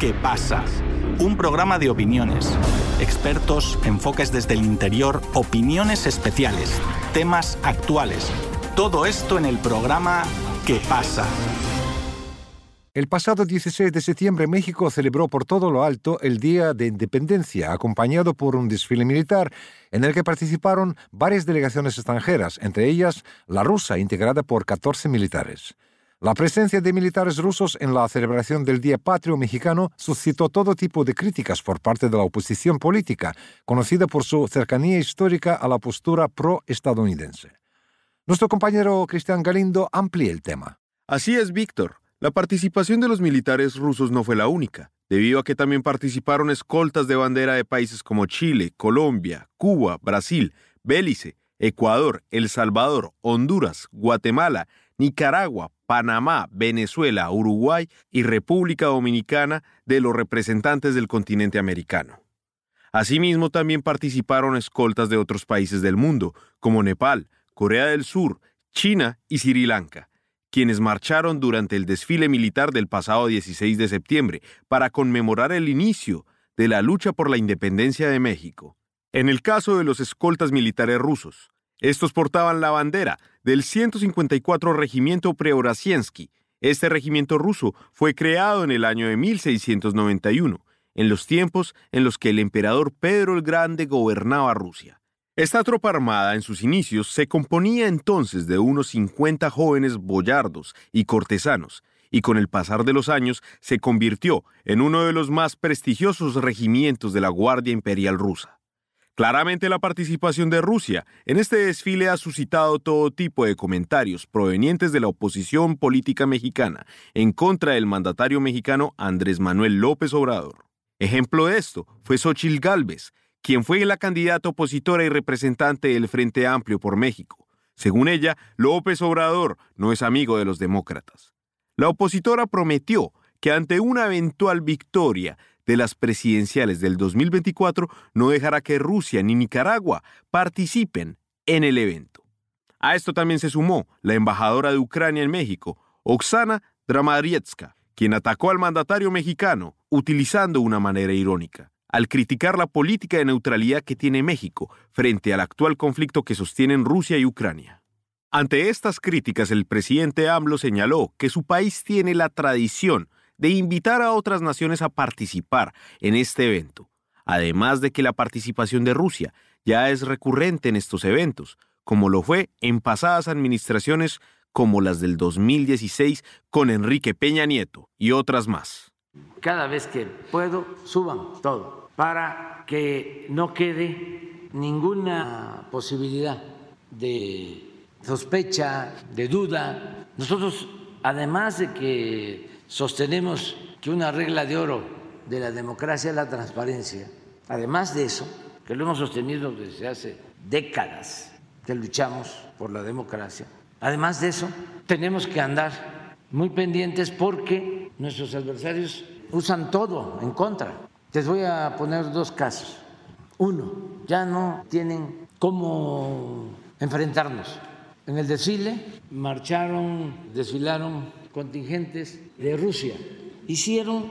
¿Qué pasa? Un programa de opiniones, expertos, enfoques desde el interior, opiniones especiales, temas actuales. Todo esto en el programa ¿Qué pasa? El pasado 16 de septiembre México celebró por todo lo alto el Día de Independencia, acompañado por un desfile militar en el que participaron varias delegaciones extranjeras, entre ellas la rusa, integrada por 14 militares. La presencia de militares rusos en la celebración del Día Patrio Mexicano suscitó todo tipo de críticas por parte de la oposición política, conocida por su cercanía histórica a la postura pro-estadounidense. Nuestro compañero Cristian Galindo amplía el tema. Así es, Víctor. La participación de los militares rusos no fue la única, debido a que también participaron escoltas de bandera de países como Chile, Colombia, Cuba, Brasil, Belice, Ecuador, El Salvador, Honduras, Guatemala, Nicaragua, Panamá, Venezuela, Uruguay y República Dominicana de los representantes del continente americano. Asimismo, también participaron escoltas de otros países del mundo, como Nepal, Corea del Sur, China y Sri Lanka quienes marcharon durante el desfile militar del pasado 16 de septiembre para conmemorar el inicio de la lucha por la independencia de México. En el caso de los escoltas militares rusos, estos portaban la bandera del 154 Regimiento Preorasiensky. Este regimiento ruso fue creado en el año de 1691, en los tiempos en los que el emperador Pedro el Grande gobernaba Rusia. Esta tropa armada en sus inicios se componía entonces de unos 50 jóvenes boyardos y cortesanos, y con el pasar de los años se convirtió en uno de los más prestigiosos regimientos de la Guardia Imperial rusa. Claramente la participación de Rusia en este desfile ha suscitado todo tipo de comentarios provenientes de la oposición política mexicana en contra del mandatario mexicano Andrés Manuel López Obrador. Ejemplo de esto fue Xochitl Gálvez, quien fue la candidata opositora y representante del Frente Amplio por México. Según ella, López Obrador no es amigo de los demócratas. La opositora prometió que ante una eventual victoria de las presidenciales del 2024 no dejará que Rusia ni Nicaragua participen en el evento. A esto también se sumó la embajadora de Ucrania en México, Oksana Dramadrietska, quien atacó al mandatario mexicano utilizando una manera irónica al criticar la política de neutralidad que tiene México frente al actual conflicto que sostienen Rusia y Ucrania. Ante estas críticas, el presidente AMLO señaló que su país tiene la tradición de invitar a otras naciones a participar en este evento, además de que la participación de Rusia ya es recurrente en estos eventos, como lo fue en pasadas administraciones como las del 2016 con Enrique Peña Nieto y otras más. Cada vez que puedo, suban todo para que no quede ninguna posibilidad de sospecha, de duda. Nosotros, además de que sostenemos que una regla de oro de la democracia es la transparencia, además de eso, que lo hemos sostenido desde hace décadas que luchamos por la democracia, además de eso, tenemos que andar muy pendientes porque nuestros adversarios usan todo en contra. Les voy a poner dos casos. Uno, ya no tienen cómo enfrentarnos. En el desfile marcharon, desfilaron contingentes de Rusia. Hicieron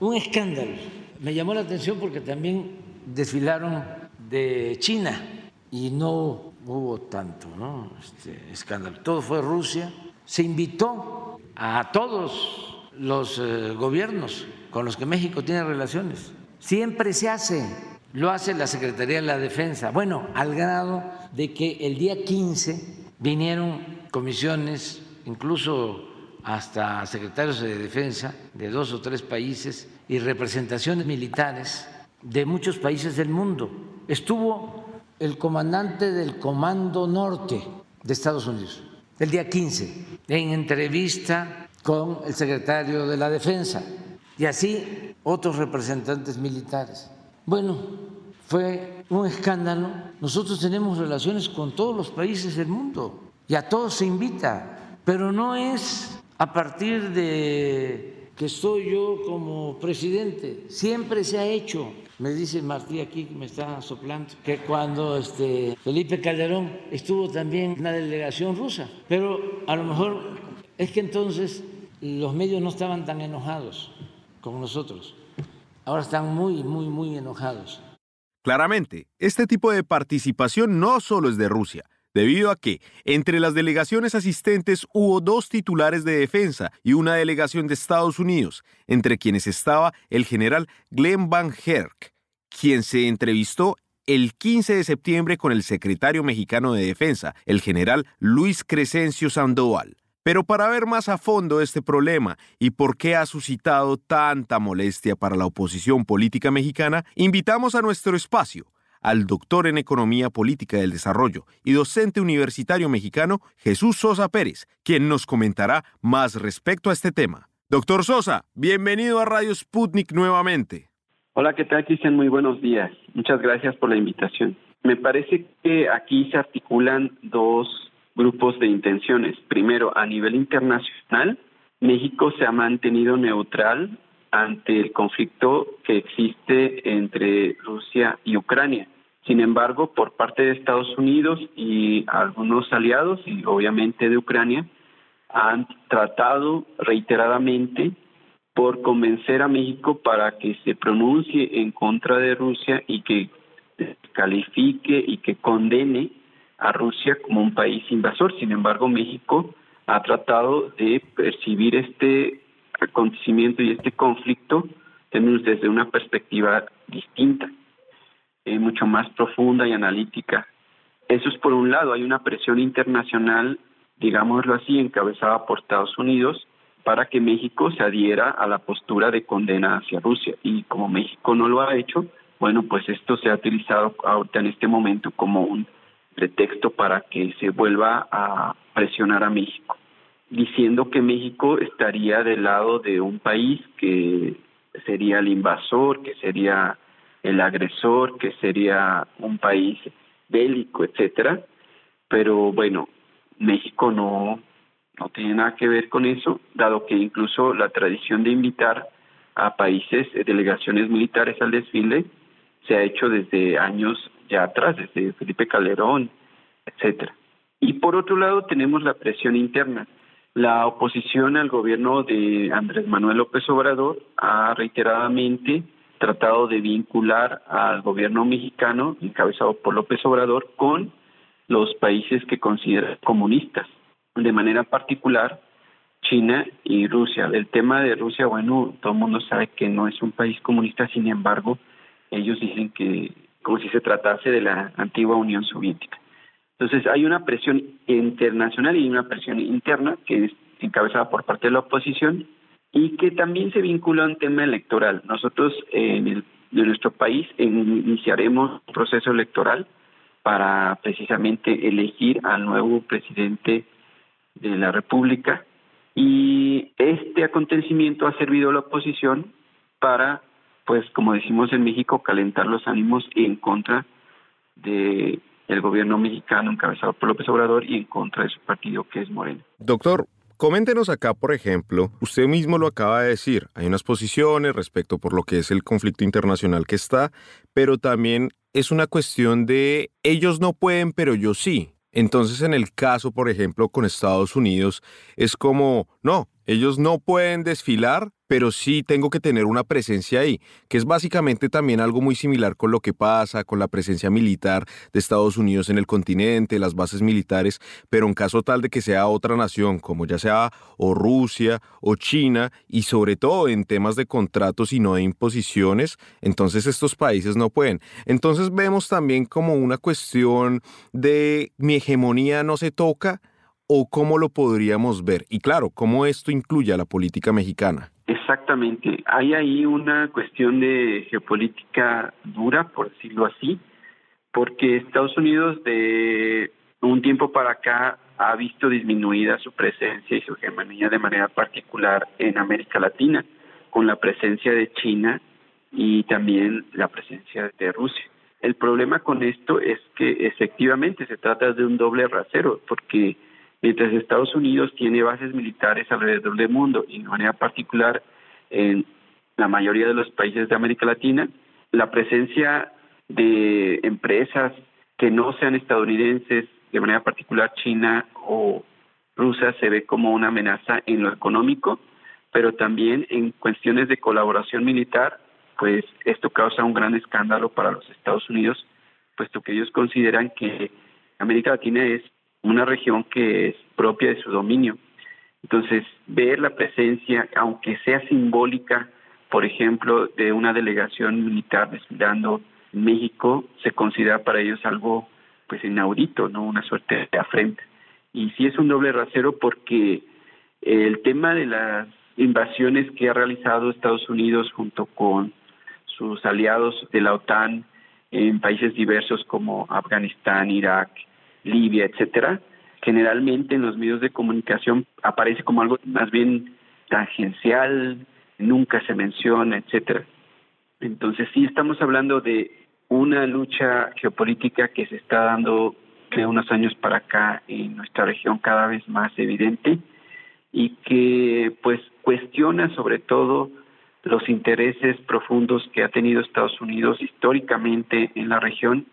un escándalo. Me llamó la atención porque también desfilaron de China y no hubo tanto ¿no? este escándalo. Todo fue Rusia. Se invitó a todos los eh, gobiernos con los que México tiene relaciones Siempre se hace, lo hace la Secretaría de la Defensa. Bueno, al grado de que el día 15 vinieron comisiones, incluso hasta secretarios de defensa de dos o tres países y representaciones militares de muchos países del mundo. Estuvo el comandante del Comando Norte de Estados Unidos el día 15 en entrevista con el secretario de la Defensa y así otros representantes militares. Bueno, fue un escándalo. Nosotros tenemos relaciones con todos los países del mundo y a todos se invita, pero no es a partir de que estoy yo como presidente, siempre se ha hecho. Me dice Martí aquí que me está soplando que cuando este Felipe Calderón estuvo también en la delegación rusa, pero a lo mejor es que entonces los medios no estaban tan enojados con nosotros. Ahora están muy, muy, muy enojados. Claramente, este tipo de participación no solo es de Rusia, debido a que entre las delegaciones asistentes hubo dos titulares de defensa y una delegación de Estados Unidos, entre quienes estaba el general Glenn Van Herk, quien se entrevistó el 15 de septiembre con el secretario mexicano de Defensa, el general Luis Crescencio Sandoval. Pero para ver más a fondo este problema y por qué ha suscitado tanta molestia para la oposición política mexicana, invitamos a nuestro espacio al doctor en Economía Política del Desarrollo y docente universitario mexicano Jesús Sosa Pérez, quien nos comentará más respecto a este tema. Doctor Sosa, bienvenido a Radio Sputnik nuevamente. Hola, ¿qué tal, Cristian? Muy buenos días. Muchas gracias por la invitación. Me parece que aquí se articulan dos grupos de intenciones. Primero, a nivel internacional, México se ha mantenido neutral ante el conflicto que existe entre Rusia y Ucrania. Sin embargo, por parte de Estados Unidos y algunos aliados, y obviamente de Ucrania, han tratado reiteradamente por convencer a México para que se pronuncie en contra de Rusia y que califique y que condene a Rusia como un país invasor. Sin embargo, México ha tratado de percibir este acontecimiento y este conflicto desde una perspectiva distinta, eh, mucho más profunda y analítica. Eso es por un lado, hay una presión internacional, digámoslo así, encabezada por Estados Unidos para que México se adhiera a la postura de condena hacia Rusia. Y como México no lo ha hecho, bueno, pues esto se ha utilizado ahorita en este momento como un pretexto para que se vuelva a presionar a México, diciendo que México estaría del lado de un país que sería el invasor, que sería el agresor, que sería un país bélico, etcétera. Pero bueno, México no no tiene nada que ver con eso, dado que incluso la tradición de invitar a países, eh, delegaciones militares al desfile, se ha hecho desde años ya atrás, desde Felipe Calderón, etcétera. Y por otro lado tenemos la presión interna. La oposición al gobierno de Andrés Manuel López Obrador ha reiteradamente tratado de vincular al gobierno mexicano, encabezado por López Obrador, con los países que considera comunistas, de manera particular China y Rusia. El tema de Rusia, bueno, todo el mundo sabe que no es un país comunista, sin embargo, ellos dicen que como si se tratase de la antigua Unión Soviética. Entonces hay una presión internacional y una presión interna que es encabezada por parte de la oposición y que también se vincula a un tema electoral. Nosotros en, el, en nuestro país iniciaremos un proceso electoral para precisamente elegir al nuevo presidente de la República y este acontecimiento ha servido a la oposición para pues como decimos en México, calentar los ánimos en contra de el gobierno mexicano encabezado por López Obrador y en contra de su partido que es Morena. Doctor, Coméntenos acá, por ejemplo, usted mismo lo acaba de decir, hay unas posiciones respecto por lo que es el conflicto internacional que está, pero también es una cuestión de ellos no pueden, pero yo sí. Entonces, en el caso, por ejemplo, con Estados Unidos, es como, no, ellos no pueden desfilar, pero sí tengo que tener una presencia ahí, que es básicamente también algo muy similar con lo que pasa con la presencia militar de Estados Unidos en el continente, las bases militares, pero en caso tal de que sea otra nación, como ya sea o Rusia o China, y sobre todo en temas de contratos y no de imposiciones, entonces estos países no pueden. Entonces vemos también como una cuestión de mi hegemonía no se toca, o cómo lo podríamos ver? Y claro, ¿cómo esto incluye a la política mexicana? Exactamente. Hay ahí una cuestión de geopolítica dura, por decirlo así, porque Estados Unidos de un tiempo para acá ha visto disminuida su presencia y su hegemonía de manera particular en América Latina, con la presencia de China y también la presencia de Rusia. El problema con esto es que efectivamente se trata de un doble rasero, porque mientras Estados Unidos tiene bases militares alrededor del mundo y de manera particular en la mayoría de los países de América Latina, la presencia de empresas que no sean estadounidenses, de manera particular China o Rusia, se ve como una amenaza en lo económico, pero también en cuestiones de colaboración militar, pues esto causa un gran escándalo para los Estados Unidos, puesto que ellos consideran que América Latina es una región que es propia de su dominio. Entonces, ver la presencia, aunque sea simbólica, por ejemplo, de una delegación militar desfilando México, se considera para ellos algo pues inaudito, ¿no? Una suerte de afrenta. Y sí es un doble rasero porque el tema de las invasiones que ha realizado Estados Unidos junto con sus aliados de la OTAN en países diversos como Afganistán, Irak, Libia, etcétera, generalmente en los medios de comunicación aparece como algo más bien tangencial, nunca se menciona, etcétera. Entonces sí estamos hablando de una lucha geopolítica que se está dando de unos años para acá en nuestra región cada vez más evidente y que pues cuestiona sobre todo los intereses profundos que ha tenido Estados Unidos históricamente en la región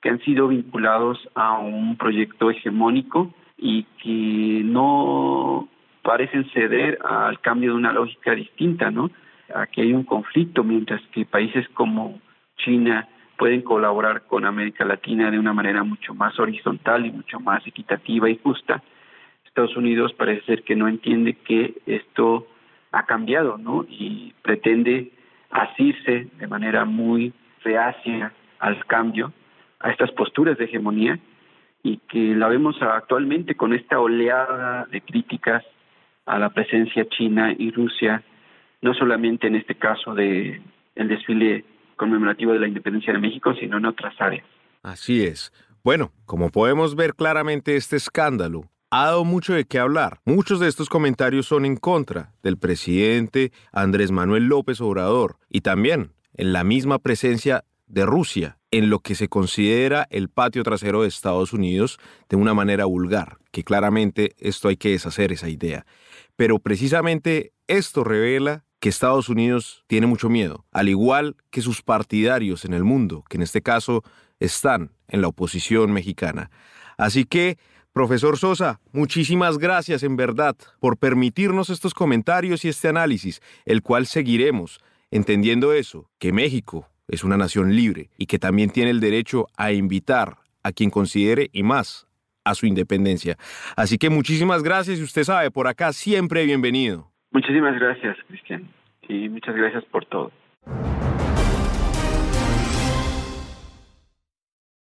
que han sido vinculados a un proyecto hegemónico y que no parecen ceder al cambio de una lógica distinta, ¿no? Aquí hay un conflicto mientras que países como China pueden colaborar con América Latina de una manera mucho más horizontal y mucho más equitativa y justa. Estados Unidos parece ser que no entiende que esto ha cambiado, ¿no? Y pretende asirse de manera muy reacia al cambio, a estas posturas de hegemonía y que la vemos actualmente con esta oleada de críticas a la presencia china y Rusia, no solamente en este caso de el desfile conmemorativo de la independencia de México, sino en otras áreas. Así es. Bueno, como podemos ver claramente, este escándalo ha dado mucho de qué hablar. Muchos de estos comentarios son en contra del presidente Andrés Manuel López Obrador y también en la misma presencia de Rusia en lo que se considera el patio trasero de Estados Unidos de una manera vulgar, que claramente esto hay que deshacer esa idea. Pero precisamente esto revela que Estados Unidos tiene mucho miedo, al igual que sus partidarios en el mundo, que en este caso están en la oposición mexicana. Así que, profesor Sosa, muchísimas gracias en verdad por permitirnos estos comentarios y este análisis, el cual seguiremos, entendiendo eso, que México es una nación libre y que también tiene el derecho a invitar a quien considere y más a su independencia. Así que muchísimas gracias y usted sabe, por acá siempre bienvenido. Muchísimas gracias, Cristian, y muchas gracias por todo.